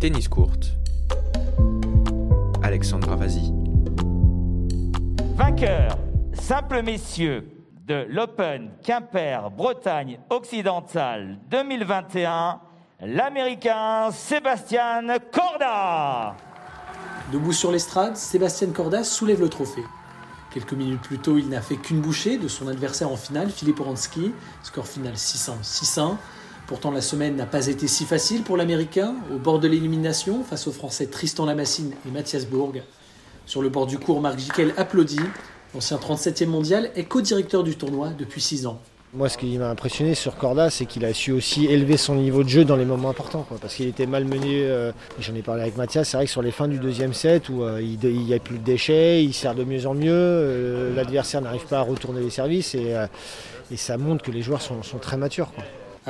tennis courte. Alexandra Vazi. Vainqueur, simple messieurs, de l'Open Quimper Bretagne occidentale 2021, l'Américain Sébastien Corda. Debout sur l'estrade, Sébastien Corda soulève le trophée. Quelques minutes plus tôt, il n'a fait qu'une bouchée de son adversaire en finale, Philippe Oransky, score final 600-600. Pourtant, la semaine n'a pas été si facile pour l'Américain, au bord de l'élimination, face aux Français Tristan Lamassine et Mathias Bourg. Sur le bord du cours, Marc Jiquel applaudit. L'ancien 37e mondial est co-directeur du tournoi depuis 6 ans. Moi, ce qui m'a impressionné sur Corda, c'est qu'il a su aussi élever son niveau de jeu dans les moments importants. parce qu'il était malmené, euh, j'en ai parlé avec Mathias, c'est vrai que sur les fins du deuxième set, où euh, il n'y a plus de déchets, il sert de mieux en mieux, euh, l'adversaire n'arrive pas à retourner les services, et, ça montre que les joueurs sont, très matures.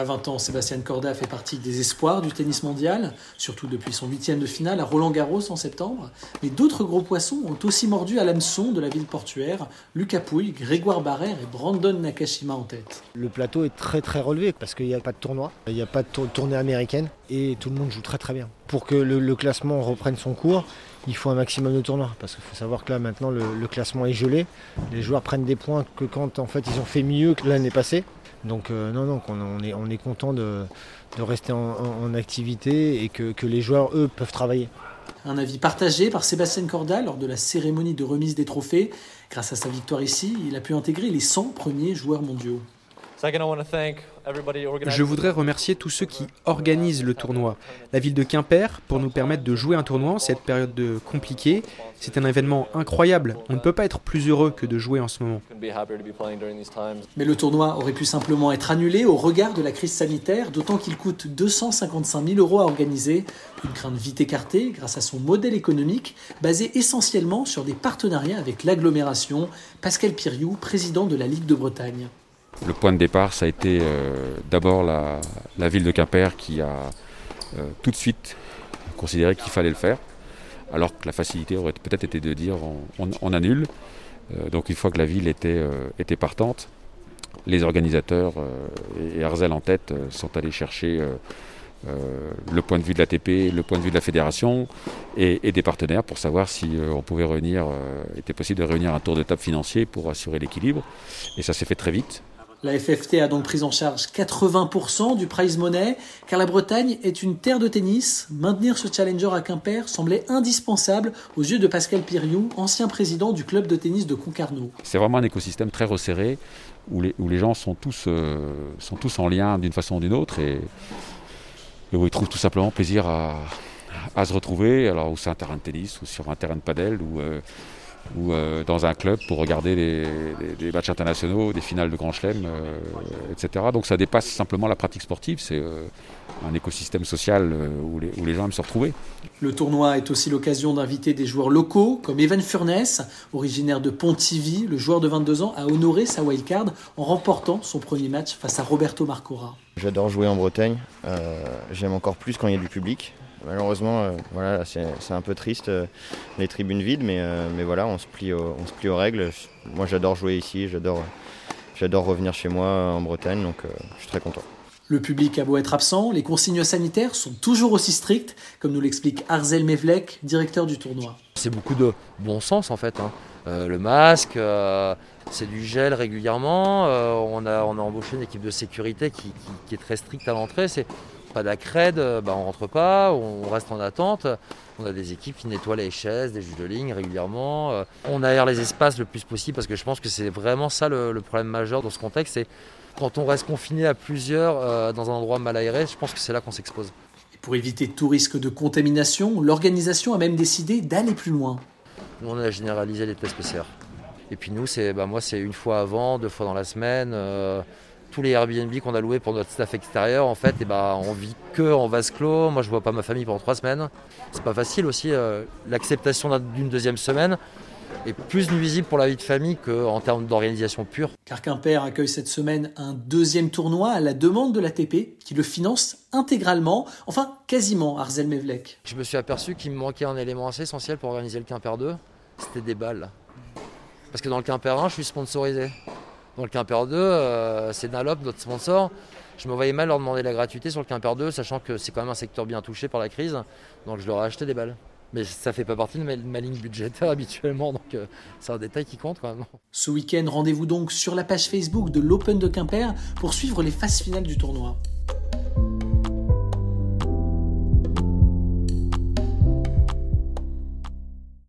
À 20 ans, Sébastien Corda fait partie des espoirs du tennis mondial, surtout depuis son huitième de finale à Roland Garros en septembre. Mais d'autres gros poissons ont aussi mordu à l'hameçon de la ville portuaire, Lucas Pouille, Grégoire Barrère et Brandon Nakashima en tête. Le plateau est très très relevé parce qu'il n'y a pas de tournoi, il n'y a pas de tournée américaine et tout le monde joue très très bien. Pour que le, classement reprenne son cours, il faut un maximum de tournois. Parce qu'il faut savoir que là maintenant le, le, classement est gelé. Les joueurs prennent des points que quand en fait ils ont fait mieux que l'année passée. Donc euh, non, non, on est, on est content de, rester en, activité et que, les joueurs, eux, peuvent travailler. Un avis partagé par Sébastien Corda lors de la cérémonie de remise des trophées. Grâce à sa victoire ici, il a pu intégrer les 100 premiers joueurs mondiaux. Je voudrais remercier tous ceux qui organisent le tournoi. La ville de Quimper pour nous permettre de jouer un tournoi en cette période de compliquée. C'est un événement incroyable. On ne peut pas être plus heureux que de jouer en ce moment. Mais le tournoi aurait pu simplement être annulé au regard de la crise sanitaire, d'autant qu'il coûte 255 000 euros à organiser. Une crainte vite écartée grâce à son modèle économique basé essentiellement sur des partenariats avec l'agglomération. Pascal Piriou, président de la Ligue de Bretagne. Le point de départ, ça a été euh, d'abord la, ville de Quimper qui a euh, tout de suite considéré qu'il fallait le faire, alors que la facilité aurait peut-être été de dire on, annule. Euh, donc une fois que la ville était, partante, les organisateurs et Arzel en tête sont allés chercher le point de vue de l'ATP, le point de vue de la fédération et, des partenaires pour savoir si on pouvait réunir, était possible de réunir un tour de table financier pour assurer l'équilibre. Et ça s'est fait très vite. La FFT a donc pris en charge 80% du prize money, car la Bretagne est une terre de tennis. Maintenir ce challenger à Quimper semblait indispensable aux yeux de Pascal Piriou, ancien président du club de tennis de Concarneau. C'est vraiment un écosystème très resserré, où les, gens sont tous, euh, sont tous en lien d'une façon ou d'une autre, et, où ils trouvent tout simplement plaisir à, se retrouver, alors ou c'est un terrain de tennis, ou sur un terrain de padel, ou... Euh, ou euh, dans un club pour regarder des matchs internationaux, des finales de Grand Chelem, euh, etc. Donc ça dépasse simplement la pratique sportive, c'est euh, un écosystème social où les, où, les, gens aiment se retrouver. Le tournoi est aussi l'occasion d'inviter des joueurs locaux comme Evan Furness, originaire de Pontivy. Le joueur de 22 ans a honoré sa wildcard en remportant son premier match face à Roberto Marcora. J'adore jouer en Bretagne, j'aime encore plus quand il y a du public. Malheureusement, euh, voilà, c'est un peu triste, euh, les tribunes vides, mais, euh, mais voilà, on se, plie on se plie aux règles. Moi, j'adore jouer ici, j'adore revenir chez moi en Bretagne, donc je suis très content. Le public a beau être absent, les consignes sanitaires sont toujours aussi strictes, comme nous l'explique Arzel Mevlek, directeur du tournoi. C'est beaucoup de bon sens en fait. Hein. le masque, c'est du gel régulièrement. on, a, on a embauché une équipe de sécurité qui, qui est très stricte à l'entrée. Pas d'accred, euh, bah on rentre pas, on reste en attente. On a des équipes qui nettoient les chaises, des juges de ligne régulièrement. Euh, on aère les espaces le plus possible parce que je pense que c'est vraiment ça le, problème majeur dans ce contexte. C'est quand on reste confiné à plusieurs euh, dans un endroit mal aéré, je pense que c'est là qu'on s'expose. Pour éviter tout risque de contamination, l'organisation a même décidé d'aller plus loin. Nous, on a généralisé les tests PCR. Et puis nous, c'est, bah, moi, c'est une fois avant, deux fois dans la semaine tous les Airbnb qu'on a loués pour notre staff extérieur, en fait, et eh ben, on vit que en vase clos. Moi, je vois pas ma famille pendant trois semaines. C'est pas facile aussi. Euh, l'acceptation d'une deuxième semaine est plus nuisible pour la vie de famille qu'en termes d'organisation pure. Car Quimper accueille cette semaine un deuxième tournoi à la demande de l'ATP qui le finance intégralement, enfin quasiment, Arzel Mevlek. Je me suis aperçu qu'il me manquait un élément assez essentiel pour organiser le Quimper 2, c'était des balles. Parce que dans le Quimper 1, je suis sponsorisé. Dans le Quimper 2, euh, c'est Nalop, notre sponsor. je me voyais mal leur demander la gratuité sur le Quimper 2, sachant que c'est quand même un secteur bien touché par la crise. Donc je leur ai acheté des balles. Mais ça fait pas partie de ma, ligne budgétaire habituellement, donc euh, c'est un détail qui compte quand même. Ce week-end, rendez-vous donc sur la page Facebook de l'Open de Quimper pour suivre les phases finales du tournoi.